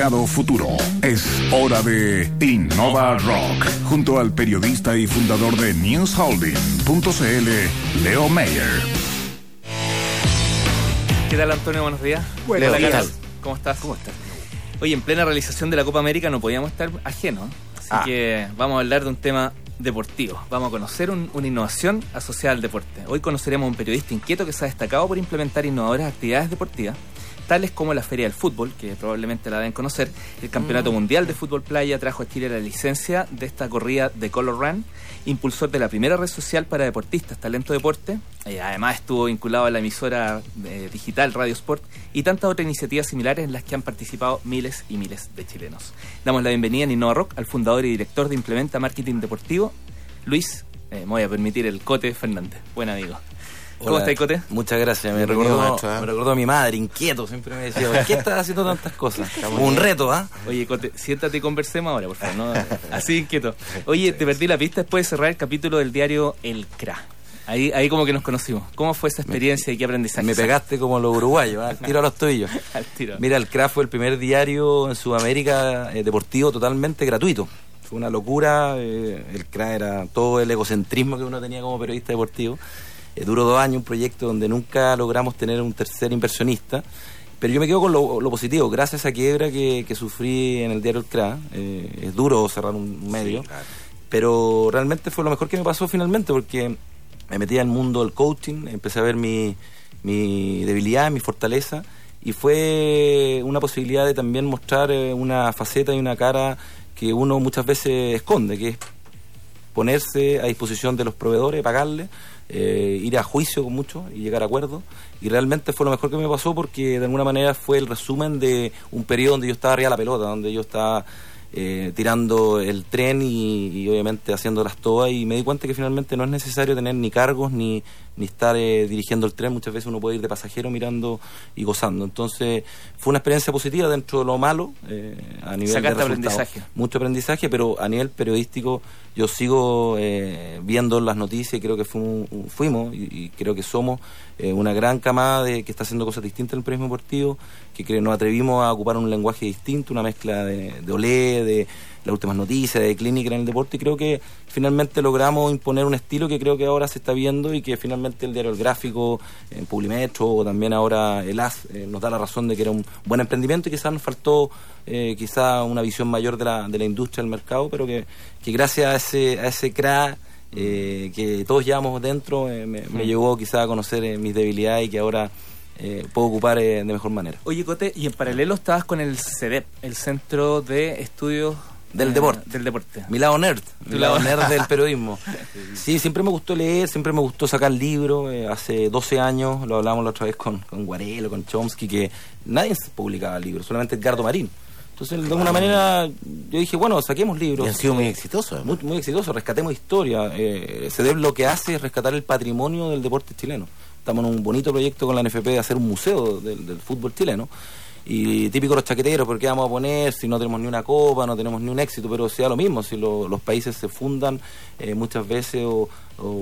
mercado futuro. Es hora de Innova Rock, junto al periodista y fundador de newsholding.cl, Leo Mayer. ¿Qué tal, Antonio? Buenos días. Bueno, Hola, ¿qué Carlos. tal? ¿Cómo estás? ¿Cómo estás? Oye, en plena realización de la Copa América no podíamos estar ajenos, así Ah. que vamos a hablar de un tema deportivo. Vamos a conocer un- una innovación asociada al deporte. Hoy conoceremos a un periodista inquieto que se ha destacado por implementar innovadoras actividades deportivas, tales como la Feria del Fútbol, que probablemente la deben conocer, el Mm. Campeonato Mundial de Fútbol Playa trajo a Chile la licencia de esta corrida de Color Run, impulsor de la primera red social para deportistas, Talento Deporte. Eh, además estuvo vinculado a la emisora eh, digital Radio Sport y tantas otras iniciativas similares en las que han participado miles y miles de chilenos. Damos la bienvenida en Innova Rock al fundador y director de Implementa Marketing Deportivo, Luis, eh, me voy a permitir el Cote Fernández. Buen amigo. ¿Cómo estás, Cote? Muchas gracias. Me Bienvenido, recordó, maestro, ¿eh? me recordó a mi madre, inquieto. Siempre me decía, ¿por qué estás haciendo tantas cosas? Como un reto, ¿ah? Oye, Cote, siéntate y conversemos ahora, por favor. ¿no? Así inquieto. Oye, te perdí la pista después de cerrar el capítulo del diario El CRA. Ahí, ahí como que nos conocimos. ¿Cómo fue esa experiencia y qué aprendizaje? Me pegaste como los uruguayos, ¿ah? tiro a los tuyos. Al tiro. Mira, el CRA fue el primer diario en Sudamérica eh, deportivo totalmente gratuito. Fue una locura. eh, el CRA era todo el egocentrismo que uno tenía como periodista deportivo. Eh, duró dos años, un proyecto donde nunca logramos tener un tercer inversionista. Pero yo me quedo con lo, lo positivo. Gracias a esa quiebra que, que sufrí en el diario El CRA, eh, es duro cerrar un medio. pero realmente fue lo mejor que me pasó finalmente porque me metí al mundo del coaching, empecé a ver mi, mi debilidad, mi fortaleza y fue una posibilidad de también mostrar eh, una faceta y una cara que uno muchas veces esconde, que es ponerse a disposición de los proveedores, pagarle, eh, ir a juicio con muchos y llegar a acuerdos. Y realmente fue lo mejor que me pasó porque de alguna manera fue el resumen de un periodo donde yo estaba arriba de la pelota, donde yo estaba eh, tirando el tren y, y obviamente haciéndolas todas y me di cuenta que finalmente no es necesario tener ni cargos ni, ni estar eh, dirigiendo el tren, muchas veces uno puede ir de pasajero mirando y gozando. Entonces fue una experiencia positiva dentro de lo malo eh, a nivel Sacaste de aprendizaje. Mucho aprendizaje, pero a nivel periodístico yo sigo eh, viendo las noticias y creo que fuimos y, y creo que somos eh, una gran camada de, que está haciendo cosas distintas en el periodismo deportivo, que creo, nos atrevimos a ocupar un lenguaje distinto, una mezcla de, de olé, de las últimas noticias, de clínica en el deporte, y creo que finalmente logramos imponer un estilo que creo que ahora se está viendo y que finalmente el diario El Gráfico, en Publimetro o también ahora el AS eh, nos da la razón de que era un buen emprendimiento y quizás nos faltó eh, quizá una visión mayor de la, de la industria del mercado, pero que, que gracias a ese, a ese CRA eh, que todos llevamos dentro eh, me, me llevó quizá a conocer mis debilidades y que ahora eh, puedo ocupar eh, de mejor manera. Oye, Cote, y en paralelo estabas con el CEDEP, el Centro de Estudios Del eh, Deporte. Del deporte. Mi lado nerd, mi lado nerd del periodismo. Sí, siempre me gustó leer, siempre me gustó sacar libros. eh, hace 12 años, lo hablamos la otra vez con, con Guarelo, con Chomsky, que nadie publicaba libros, solamente Edgardo Marín. Entonces, de alguna manera, yo dije, bueno, saquemos libros. Y han sido muy exitosos. Muy, muy exitoso, rescatemos historia. Eh, CEDEP lo que hace es rescatar el patrimonio del deporte chileno. Estamos en un bonito proyecto con la NFP de hacer un museo del, del fútbol chileno. Y típico los chaqueteros, ¿por qué vamos a poner si no tenemos ni una copa, no tenemos ni un éxito? Pero sea lo mismo, si lo- los países se fundan eh, muchas veces o,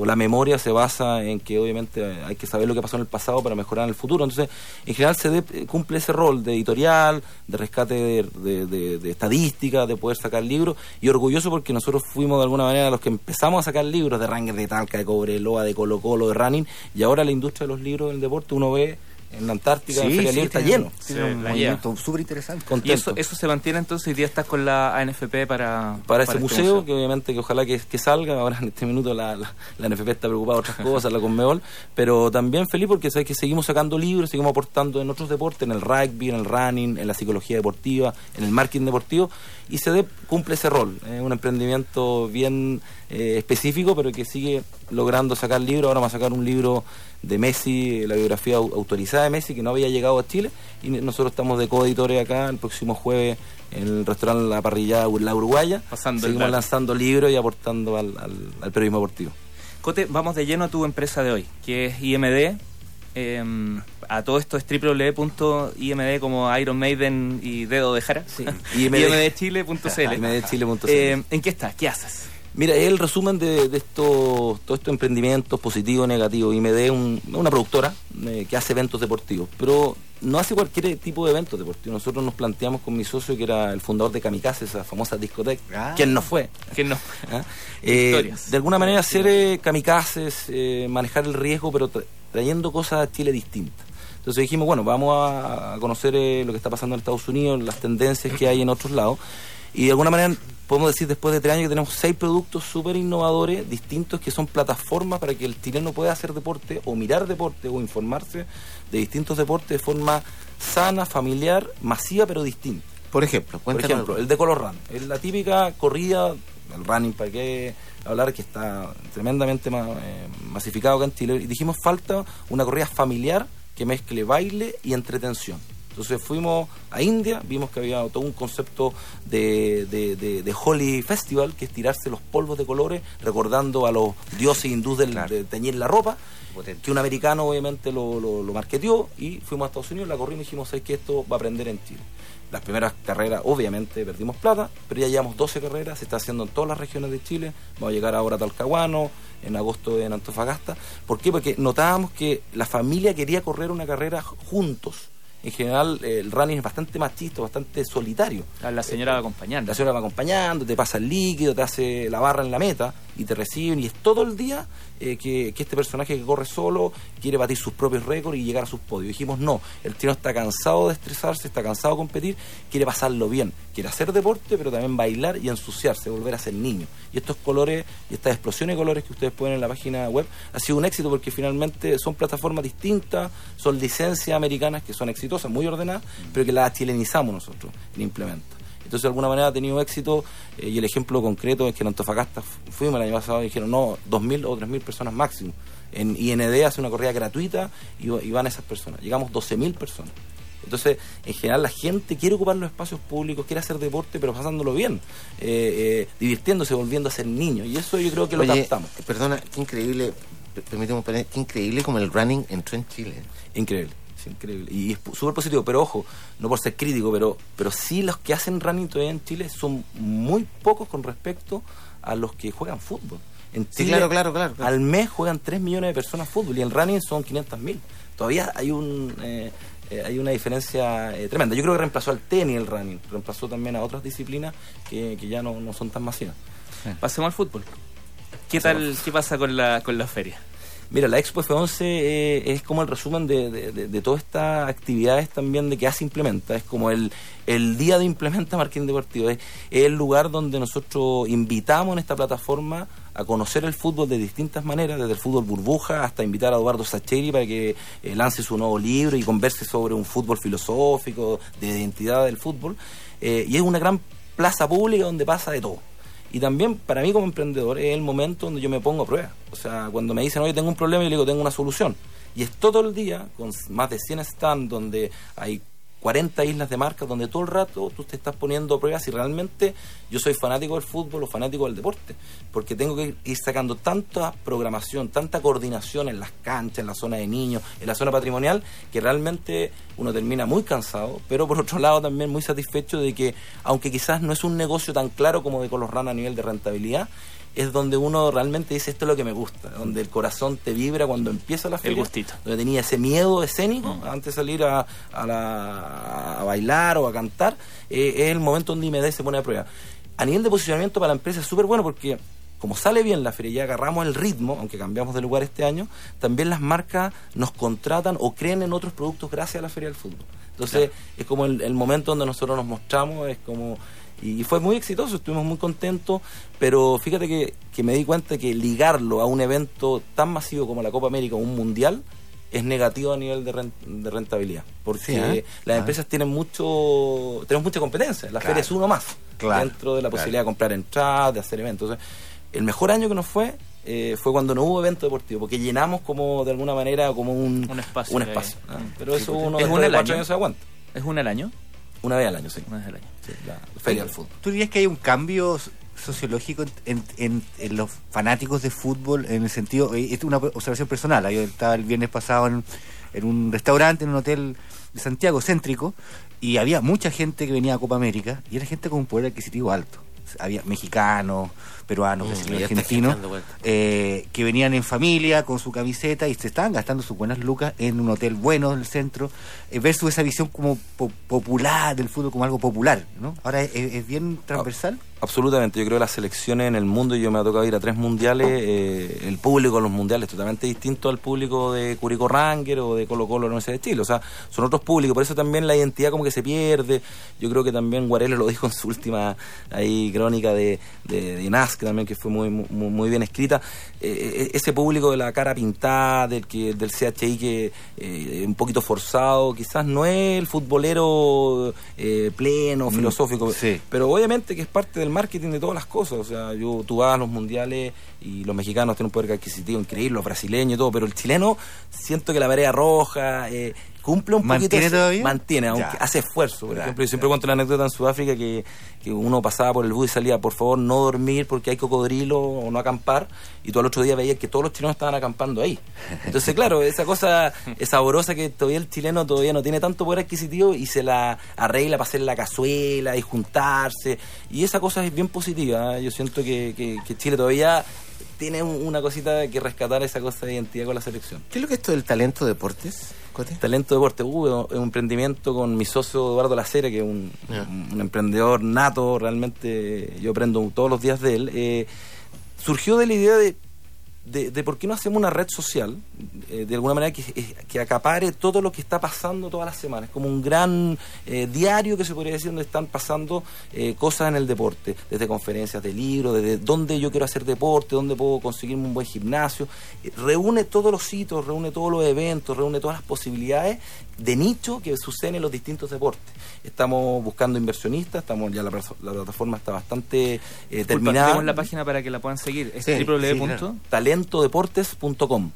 la memoria se basa en que obviamente hay que saber lo que pasó en el pasado para mejorar en el futuro. Entonces, en general CEDEP eh, cumple ese rol de editorial, de rescate de, de, de- de estadística, de poder sacar libros. Y orgulloso porque nosotros fuimos de alguna manera los que empezamos a sacar libros de Ranger, de Talca, de Cobreloa, de Colo Colo, de Running. Y ahora la industria de los libros del deporte, uno ve en la Antártica, en Feria Libre, está lleno. tiene Sí, un movimiento súper interesante. Y eso, eso se mantiene entonces, hoy día estás con la ANFP para... para ese este museo, que obviamente que ojalá que, que salga, ahora en este minuto la, la, la NFP está preocupada de otras cosas, la Conmebol, pero también feliz porque sabes que seguimos sacando libros, seguimos aportando en otros deportes, en el rugby, en el running, en la psicología deportiva, en el marketing deportivo, y CEDEP cumple ese rol, es un emprendimiento bien eh, específico, pero que sigue logrando sacar libros, ahora vamos a sacar un libro de Messi, la biografía au- autorizada de Messi, que no había llegado a Chile, y nosotros estamos de coeditores acá el próximo jueves en el restaurante La Parrilla La Uruguaya, Pasando seguimos lanzando libros y aportando al, al, al periodismo deportivo. Cote, vamos de lleno a tu empresa de hoy, que es IMD. Eh, a todo esto es www.imd como Iron Maiden y Dedo de Jara. Sí. IMDchile.cl. IMDchile.cl. Eh, ¿En qué estás? ¿Qué haces? Mira, es el resumen de, de estos, todos estos emprendimientos positivos, negativos. Y me dé un- una productora eh, que hace eventos deportivos, pero no hace cualquier tipo de evento deportivo. Nosotros nos planteamos con mi socio, que era el fundador de Kamikaze, esa famosa discoteca, Ah. quien no fue. Que no. ¿ah? Eh, de alguna manera hacer eh, kamikazes, eh, manejar el riesgo, pero tra- trayendo cosas a Chile distintas. Entonces dijimos, bueno, vamos a, a conocer eh, lo que está pasando en Estados Unidos, las tendencias que hay en otros lados. Y de alguna manera podemos decir después de tres años que tenemos seis productos súper innovadores, distintos, que son plataformas para que el chileno pueda hacer deporte o mirar deporte o informarse de distintos deportes de forma sana, familiar, masiva, pero distinta. Por ejemplo, Por ejemplo, el de Color Run. Es la típica corrida, el running, para qué hablar, que está tremendamente ma- eh, masificado acá en Chile. Y dijimos, falta una corrida familiar que mezcle baile y entretención. Entonces fuimos a India, vimos que había todo un concepto de, de, de- de Holy Festival, que es tirarse los polvos de colores, recordando a los dioses hindúes del, Claro. de teñir la ropa Potente. que un americano obviamente lo, lo, lo marketeó y fuimos a Estados Unidos, la corrimos y dijimos, ¿sabes que esto va a aprender en Chile? Las primeras carreras, obviamente, perdimos plata, pero ya llevamos 12 carreras, se está haciendo en todas las regiones de Chile, vamos a llegar ahora a Talcahuano, en agosto en Antofagasta. ¿Por qué? Porque notábamos que la familia quería correr una carrera juntos. En general, eh, el running es bastante machista, bastante solitario. La señora va acompañando. La señora va acompañando, te pasa el líquido, te hace la barra en la meta y te reciben y es todo el día eh, que, que este personaje que corre solo quiere batir sus propios récords y llegar a sus podios. Dijimos, no, el tío está cansado de estresarse, está cansado de competir, quiere pasarlo bien, quiere hacer deporte, pero también bailar y ensuciarse, volver a ser niño. Y estos colores y estas explosiones de colores que ustedes pueden en la página web ha sido un éxito porque finalmente son plataformas distintas, son licencias americanas que son exitosas, muy ordenadas, pero que las chilenizamos nosotros en implementa. Entonces, de alguna manera ha tenido éxito eh, y el ejemplo concreto es que en Antofagasta fu- fuimos el año pasado y dijeron, no, 2.000 o 3.000 personas máximo. En IND hace una corrida gratuita y, y van esas personas. Llegamos 12.000 personas. Entonces, en general, la gente quiere ocupar los espacios públicos, quiere hacer deporte, pero pasándolo bien, eh, eh, divirtiéndose, volviendo a ser niño. Y eso yo creo que lo Oye, captamos. perdona, qué increíble, per- permíteme qué increíble como el running entró en Chile. Increíble, sí, increíble. Y es súper positivo, pero ojo, no por ser crítico, pero, pero sí los que hacen running todavía en Chile son muy pocos con respecto a los que juegan fútbol. En Sí, Chile, claro, claro, claro, claro. Al mes juegan 3 millones de personas fútbol y en running son 500 mil. Todavía hay un... eh, eh, hay una diferencia eh, tremenda. Yo creo que reemplazó al tenis el running, reemplazó también a otras disciplinas que, que ya no, no son tan masivas. Pasemos al fútbol. ¿Qué tal, qué pasa con la, con la feria? Mira, la Expo F11 eh, es como el resumen de, de, todas estas actividades también de que hace Implementa. Es como el, el día de Implementa Marketing Deportivo. Es, es el lugar donde nosotros invitamos en esta plataforma a conocer el fútbol de distintas maneras, desde el fútbol burbuja hasta invitar a Eduardo Sacheri para que eh, lance su nuevo libro y converse sobre un fútbol filosófico, de identidad del fútbol. Eh, y es una gran plaza pública donde pasa de todo. Y también para mí como emprendedor es el momento donde yo me pongo a prueba. O sea, cuando me dicen, oye, tengo un problema, yo le digo, tengo una solución. Y es todo el día, con más de 100 stands, donde hay 40 islas de marcas, donde todo el rato tú te estás poniendo a prueba si realmente yo soy fanático del fútbol o fanático del deporte. Porque tengo que ir sacando tanta programación, tanta coordinación en las canchas, en la zona de niños, en la zona patrimonial, que realmente uno termina muy cansado, pero por otro lado también muy satisfecho de que, aunque quizás no es un negocio tan claro como de Color Run a nivel de rentabilidad, es donde uno realmente dice esto es lo que me gusta, donde el corazón te vibra cuando empieza la feria, gustito. donde tenía ese miedo escénico antes de salir a, a la- a bailar o a cantar, eh, es el momento donde IMD se pone a prueba. A nivel de posicionamiento para la empresa es súper bueno porque como sale bien la feria y agarramos el ritmo, aunque cambiamos de lugar este año, también las marcas nos contratan o creen en otros productos gracias a la feria del fútbol. Entonces es como el, el momento donde nosotros nos mostramos, es como... Y fue muy exitoso, estuvimos muy contentos, pero fíjate que, que me di cuenta que ligarlo a un evento tan masivo como la Copa América o un mundial es negativo a nivel de, ren- de rentabilidad. Porque Sí, ¿eh? las Ah. empresas tienen mucho tenemos mucha competencia. La Claro. feria es uno más Claro, dentro de la claro. posibilidad de comprar entradas, de hacer eventos. Entonces, el mejor año que nos fue eh, fue cuando no hubo evento deportivo, porque llenamos como de alguna manera como un, Un espacio un de- espacio. Mm. Pero Sí, eso porque- uno ¿Es de cuatro año? años se aguanta. ¿Es una al año? Una vez al año, sí. Una vez al año. Sí, la feria del fútbol. ¿Tú dirías que hay un cambio sociológico en, en- en los fanáticos de fútbol en el sentido, eh, es una observación personal, yo estaba el viernes pasado en, en un restaurante, en un hotel de Santiago céntrico, y había mucha gente que venía a Copa América y era gente con un poder adquisitivo alto. Había mexicanos, peruanos, Mm, brasileños, está argentinos, eh, que venían en familia con su camiseta y se estaban gastando sus buenas lucas en un hotel bueno del centro, eh, versus esa visión como po- popular del fútbol, como algo popular, ¿no? Ahora es, es bien transversal. Absolutamente, yo creo que las selecciones en el mundo, yo me ha tocado ir a tres mundiales, eh, el público de los mundiales es totalmente distinto al público de Curicó Ranger o de Colo Colo en Universidad de Chile, o sea, son otros públicos, por eso también la identidad como que se pierde, yo creo que también Guarelo lo dijo en su última ahí crónica de, de, de Nazca también, que fue muy, muy, muy bien escrita, Eh, ese público de la cara pintada, del, que, del CHI que eh, un poquito forzado, quizás no es el futbolero eh, pleno, Mm, filosófico, sí. pero obviamente que es parte del marketing de todas las cosas. O sea, yo, tú vas a los mundiales y los mexicanos tienen un poder adquisitivo increíble, los brasileños y todo, pero el chileno siento que la marea roja eh, cumple un ¿Mantiene poquito. ese- todavía? Mantiene, aunque Ya. hace esfuerzo. Por Ya, ejemplo, yo siempre cuento la anécdota en Sudáfrica que, que uno pasaba por el bus y salía, por favor, no dormir porque hay cocodrilo o no acampar, y tú al otro día veías que todos los chilenos estaban acampando ahí. Entonces, claro, esa cosa es saborosa que todavía el chileno todavía no tiene tanto poder adquisitivo y se la arregla para hacer la cazuela y juntarse. Y esa cosa es bien positiva. ¿eh? Yo siento que, que- que Chile todavía tiene un- una cosita que rescatar esa cosa de identidad con la selección. ¿Qué es lo que es esto del talento deportes, Cote? Talento Deporte, uh, es un emprendimiento con mi socio Eduardo Lacera, que es un, Ya. un- un emprendedor nato, realmente yo aprendo todos los días de él. Eh, surgió de la idea de, de, por qué no hacemos una red social, eh, de alguna manera que, eh, que acapare todo lo que está pasando todas las semanas, como un gran eh, diario que se podría decir donde están pasando eh, cosas en el deporte, desde conferencias de libros, desde dónde yo quiero hacer deporte, dónde puedo conseguirme un buen gimnasio, reúne todos los hitos, reúne todos los eventos, reúne todas las posibilidades de nicho que suceden en los distintos deportes. Estamos buscando inversionistas, estamos ya la, plataforma está bastante eh, terminada. demos la página para que la puedan seguir. Es Sí, www. sí, claro. talentodeportes.com.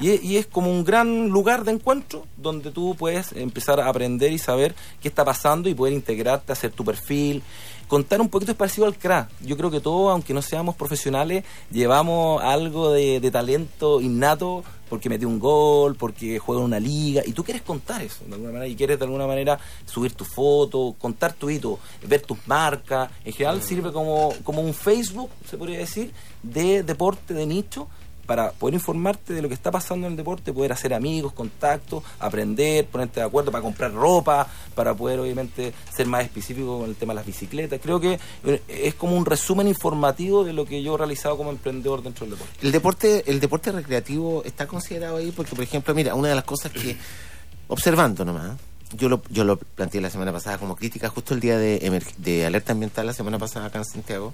Y, es- y es como un gran lugar de encuentro donde tú puedes empezar a aprender y saber qué está pasando y poder integrarte, hacer tu perfil. Contar un poquito es parecido al CRA. Yo creo que todos, aunque no seamos profesionales, llevamos algo de, de talento innato porque metió un gol, porque juega en una liga, y tú quieres contar eso de alguna manera, y quieres de alguna manera subir tu foto, contar tu hito, ver tus marcas. En general sirve como, como un Facebook, se podría decir, de deporte de nicho, para poder informarte de lo que está pasando en el deporte, poder hacer amigos, contactos, aprender, ponerte de acuerdo para comprar ropa, para poder obviamente ser más específico con el tema de las bicicletas. Creo que eh, es como un resumen informativo de lo que yo he realizado como emprendedor dentro del deporte. El deporte, el deporte recreativo está considerado ahí porque, por ejemplo, mira, una de las cosas que, observando nomás, yo lo, yo lo planteé la semana pasada como crítica, justo el día de, de alerta ambiental la semana pasada acá en Santiago.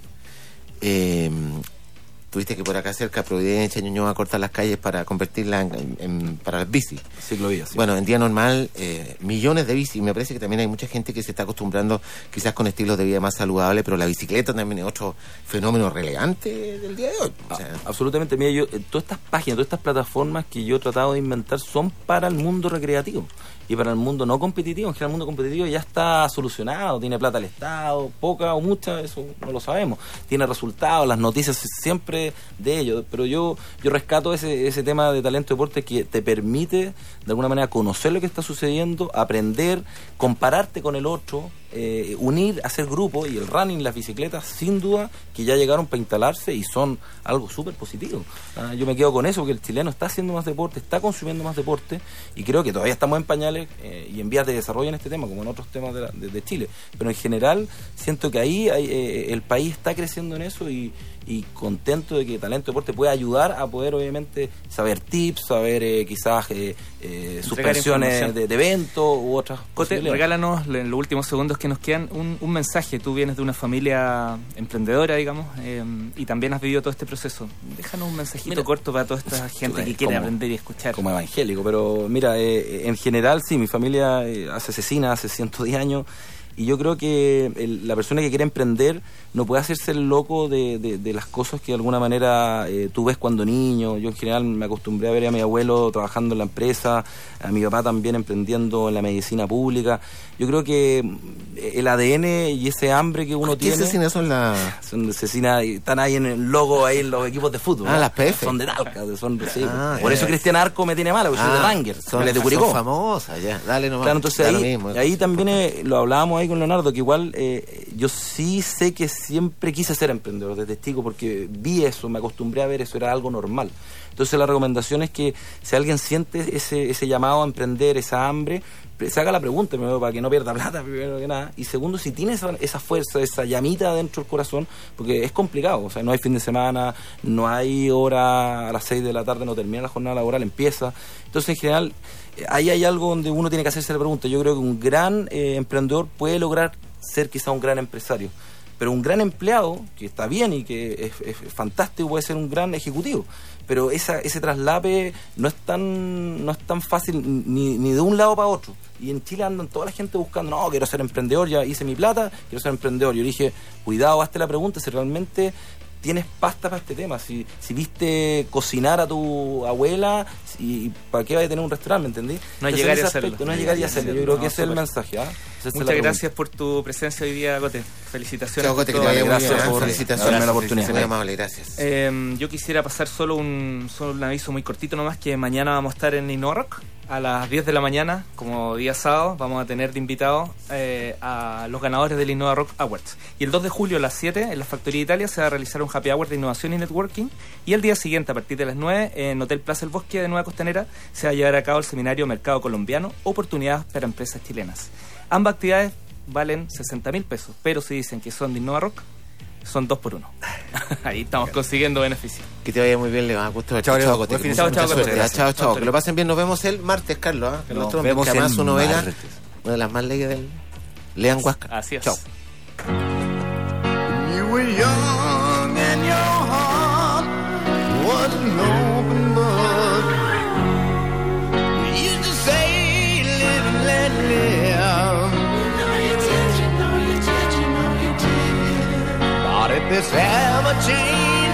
Eh, tuviste que por acá cerca Providencia, Ñuñoa, cortar las calles para convertirlas en, en- para las bicis. Ciclovías. sí. Bueno, en día normal, eh, millones de bicis. Me parece que también hay mucha gente que se está acostumbrando quizás con estilos de vida más saludables, pero la bicicleta también es otro fenómeno relevante del día de hoy. O sea, A- absolutamente. Mira, yo, eh, todas estas páginas, todas estas plataformas que yo he tratado de inventar son para el mundo recreativo y para el mundo no competitivo. En general, el mundo competitivo ya está solucionado, tiene plata el Estado, poca o mucha, eso no lo sabemos. Tiene resultados, las noticias siempre de ello. Pero yo, yo rescato ese, ese tema de talento deporte que te permite de alguna manera conocer lo que está sucediendo, aprender, compararte con el otro, eh, unir, hacer grupo y el running, las bicicletas, sin duda que ya llegaron para instalarse y son algo súper positivo. Ah, yo me quedo con eso porque el chileno está haciendo más deporte, está consumiendo más deporte y creo que todavía estamos en pañales eh, y en vías de desarrollo en este tema, como en otros temas de, la- de- Chile. Pero en general siento que ahí hay, eh, el país está creciendo en eso y, y contento de que Talento Deporte pueda ayudar a poder obviamente saber tips, saber eh, quizás eh, eh, suspensiones de, de eventos u otras Cote, posibilidades. regálanos en los últimos segundos que nos quedan un, un mensaje. Tú vienes de una familia emprendedora, digamos, eh, y también has vivido todo este proceso. Déjanos un mensajito Mira, corto para toda esta gente que quiere como- aprender y escuchar. como evangélico, pero mira, eh, en general sí, mi familia eh, hace asesina hace 110 años y yo creo que el- la persona que quiere emprender no puede hacerse el loco de, de- de las cosas que de alguna manera eh, tú ves cuando niño. Yo en general me acostumbré a ver a mi abuelo trabajando en la empresa, a mi papá también emprendiendo en la medicina pública. Yo creo que mm, el ADN y ese hambre que uno ¿qué tiene... asesinas son las... Son están ahí en el logo, ahí en los equipos de fútbol. Ah, ¿no? las PF. Son de Talca, son sí. Ah, Por eso Cristian Arco me tiene mala, porque soy de Ranger, son, de son famosas, ya. Dale nomás. Claro, entonces ahí, mismo. ahí también eh, lo hablábamos ahí con Leonardo, que igual eh, yo sí sé que siempre quise ser emprendedor desde chico porque vi eso, me acostumbré a ver eso, era algo normal. Entonces la recomendación es que si alguien siente ese, ese llamado a emprender, esa hambre, se haga la pregunta primero para que no pierda plata, primero que nada. Y segundo, si tiene esa, esa fuerza, esa llamita dentro del corazón, porque es complicado, o sea, no hay fin de semana, no hay hora a las 6 de la tarde, no termina la jornada laboral, empieza. Entonces en general, eh, ahí hay algo donde uno tiene que hacerse la pregunta. Yo creo que un gran eh, emprendedor puede lograr ser quizá un gran empresario. Pero un gran empleado, que está bien y que es, es fantástico, puede ser un gran ejecutivo. Pero esa, ese traslape no es tan, no es tan fácil ni, ni de un lado para otro. Y en Chile andan toda la gente buscando, no, quiero ser emprendedor, ya hice mi plata, quiero ser emprendedor. Yo dije, cuidado, hazte la pregunta si realmente tienes pasta para este tema. Si, si viste cocinar a tu abuela, si, ¿para qué vas a tener un restaurante? ¿Me entendí? No es Entonces, llegar ese hacerlo. No llegar y hacerlo. Yo creo que ese es el mensaje. ¿ah? Muchas gracias por tu presencia hoy día, Gote. Felicitaciones. Cote, que te vaya bien. Gracias ¿eh? por Felicitaciones. la oportunidad. Muy amable, gracias. Eh, yo quisiera pasar solo un, solo un aviso muy cortito nomás, que mañana vamos a estar en Innorock a las 10 de la mañana, como día sábado, vamos a tener de invitados eh, a los ganadores del Innova Rock Awards. Y el 2 de julio a las 7 en la Factoría Italia se va a realizar un Happy Hour de innovación y networking. Y el día siguiente, a partir de las 9, en Hotel Plaza El Bosque de Nueva Costanera, se va a llevar a cabo el seminario Mercado Colombiano, Oportunidades para Empresas Chilenas. Ambas actividades valen 60 mil pesos, pero si dicen que son de Innova Rock, son dos por uno. Ahí estamos consiguiendo beneficios. Que te vaya muy bien, le va a gustar. Chao. Chao. Ya, Chao, chao. Chao, Que lo pasen bien. Nos vemos el martes, Carlos. Que Nos nosotros, vemos que además el su novela, martes. una de las más leídas del. Lean Huasca. Así es. Chao. is ever changing.